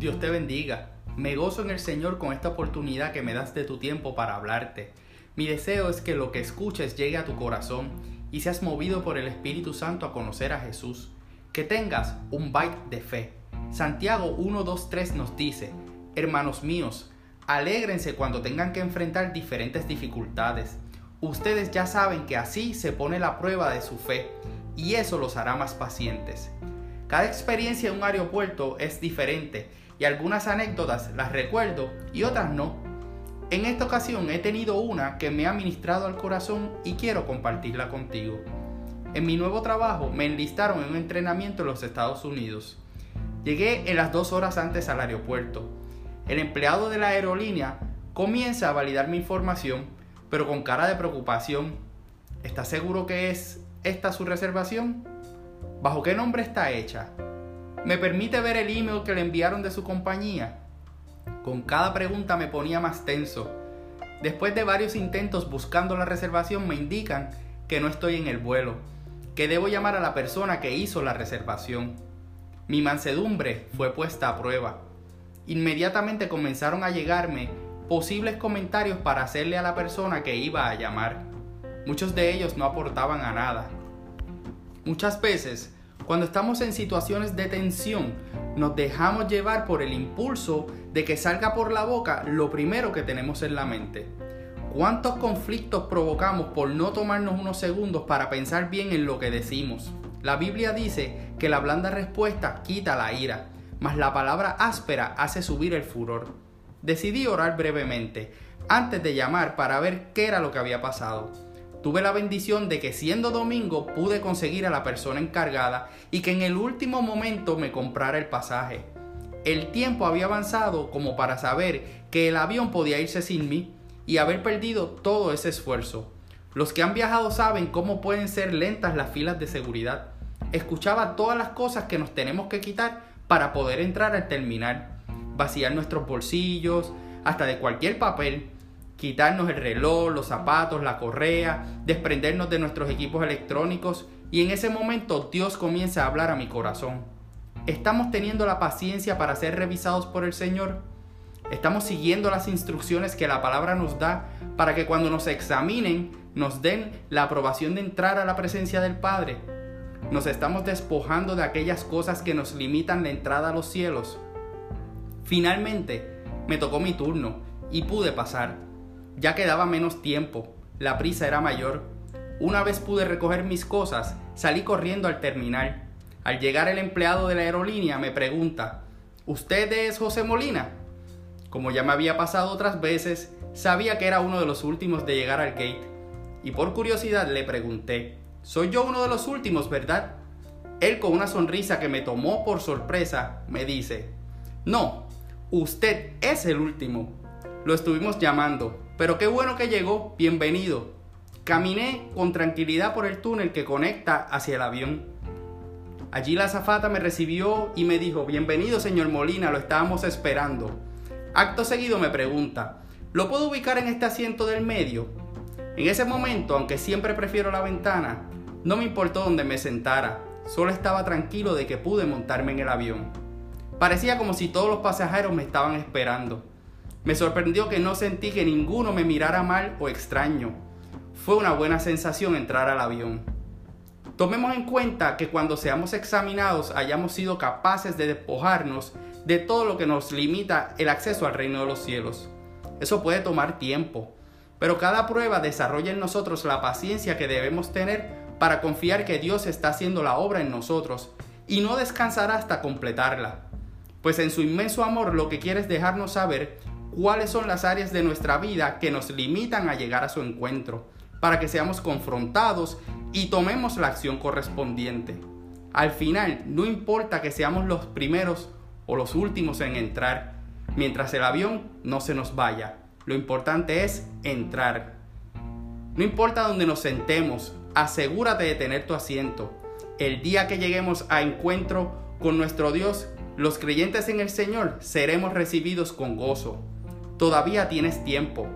Dios te bendiga. Me gozo en el Señor con esta oportunidad que me das de tu tiempo para hablarte. Mi deseo es que lo que escuches llegue a tu corazón y seas movido por el Espíritu Santo a conocer a Jesús. Que tengas un bite de fe. Santiago 1, 2, 3 nos dice, Hermanos míos, alégrense cuando tengan que enfrentar diferentes dificultades. Ustedes ya saben que así se pone la prueba de su fe y eso los hará más pacientes. Cada experiencia en un aeropuerto es diferente y algunas anécdotas las recuerdo y otras no. En esta ocasión he tenido una que me ha ministrado al corazón y quiero compartirla contigo. En mi nuevo trabajo me enlistaron en un entrenamiento en los Estados Unidos. Llegué en las dos horas antes al aeropuerto. El empleado de la aerolínea comienza a validar mi información, pero con cara de preocupación. ¿Está seguro que es esta su reservación? ¿Bajo qué nombre está hecha? ¿Me permite ver el email que le enviaron de su compañía? Con cada pregunta me ponía más tenso. Después de varios intentos buscando la reservación me indican que no estoy en el vuelo, que debo llamar a la persona que hizo la reservación. Mi mansedumbre fue puesta a prueba. Inmediatamente comenzaron a llegarme posibles comentarios para hacerle a la persona que iba a llamar. Muchos de ellos no aportaban a nada. Muchas veces, cuando estamos en situaciones de tensión, nos dejamos llevar por el impulso de que salga por la boca lo primero que tenemos en la mente. ¿Cuántos conflictos provocamos por no tomarnos unos segundos para pensar bien en lo que decimos? La Biblia dice que la blanda respuesta quita la ira, mas la palabra áspera hace subir el furor. Decidí orar brevemente, antes de llamar para ver qué era lo que había pasado. Tuve la bendición de que siendo domingo pude conseguir a la persona encargada y que en el último momento me comprara el pasaje. El tiempo había avanzado como para saber que el avión podía irse sin mí y haber perdido todo ese esfuerzo. Los que han viajado saben cómo pueden ser lentas las filas de seguridad. Escuchaba todas las cosas que nos tenemos que quitar para poder entrar al terminal. Vaciar nuestros bolsillos, hasta de cualquier papel quitarnos el reloj, los zapatos, la correa, desprendernos de nuestros equipos electrónicos y en ese momento Dios comienza a hablar a mi corazón. ¿Estamos teniendo la paciencia para ser revisados por el Señor? ¿Estamos siguiendo las instrucciones que la palabra nos da para que cuando nos examinen nos den la aprobación de entrar a la presencia del Padre? ¿Nos estamos despojando de aquellas cosas que nos limitan la entrada a los cielos? Finalmente, me tocó mi turno y pude pasar. Ya quedaba menos tiempo, la prisa era mayor. Una vez pude recoger mis cosas, salí corriendo al terminal. Al llegar el empleado de la aerolínea me pregunta, ¿Usted es José Molina? Como ya me había pasado otras veces, sabía que era uno de los últimos de llegar al gate. Y por curiosidad le pregunté, ¿soy yo uno de los últimos, verdad? Él con una sonrisa que me tomó por sorpresa, me dice, no, usted es el último. Lo estuvimos llamando, pero qué bueno que llegó, bienvenido. Caminé con tranquilidad por el túnel que conecta hacia el avión. Allí la azafata me recibió y me dijo, bienvenido señor Molina, lo estábamos esperando. Acto seguido me pregunta, ¿lo puedo ubicar en este asiento del medio? En ese momento, aunque siempre prefiero la ventana, no me importó dónde me sentara, solo estaba tranquilo de que pude montarme en el avión. Parecía como si todos los pasajeros me estaban esperando. Me sorprendió que no sentí que ninguno me mirara mal o extraño. Fue una buena sensación entrar al avión. Tomemos en cuenta que cuando seamos examinados hayamos sido capaces de despojarnos de todo lo que nos limita el acceso al reino de los cielos. Eso puede tomar tiempo, pero cada prueba desarrolla en nosotros la paciencia que debemos tener para confiar que Dios está haciendo la obra en nosotros y no descansará hasta completarla. Pues en su inmenso amor lo que quiere es dejarnos saber cuáles son las áreas de nuestra vida que nos limitan a llegar a su encuentro, para que seamos confrontados y tomemos la acción correspondiente. Al final, no importa que seamos los primeros o los últimos en entrar, mientras el avión no se nos vaya. Lo importante es entrar. No importa dónde nos sentemos, asegúrate de tener tu asiento. El día que lleguemos a encuentro con nuestro Dios, los creyentes en el Señor seremos recibidos con gozo. Todavía tienes tiempo,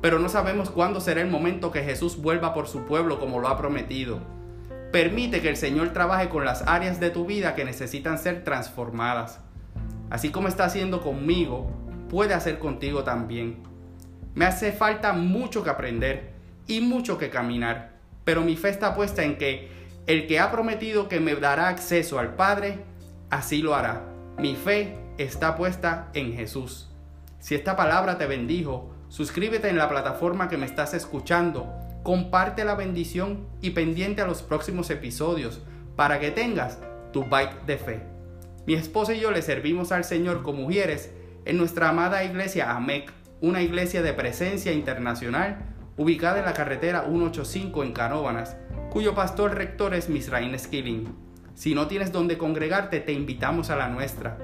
pero no sabemos cuándo será el momento que Jesús vuelva por su pueblo como lo ha prometido. Permite que el Señor trabaje con las áreas de tu vida que necesitan ser transformadas. Así como está haciendo conmigo, puede hacer contigo también. Me hace falta mucho que aprender y mucho que caminar, pero mi fe está puesta en que el que ha prometido que me dará acceso al Padre, así lo hará. Mi fe está puesta en Jesús. Si esta palabra te bendijo, suscríbete en la plataforma que me estás escuchando, comparte la bendición y pendiente a los próximos episodios para que tengas tu bite de fe. Mi esposa y yo le servimos al Señor como mujeres en nuestra amada iglesia AMEC, una iglesia de presencia internacional ubicada en la carretera 185 en Canóvanas, cuyo pastor rector es Misraín Skilling. Si no tienes donde congregarte, te invitamos a la nuestra.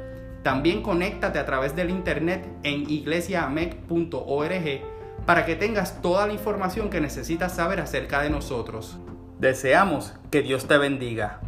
También conéctate a través del internet en iglesiaamec.org para que tengas toda la información que necesitas saber acerca de nosotros. Deseamos que Dios te bendiga.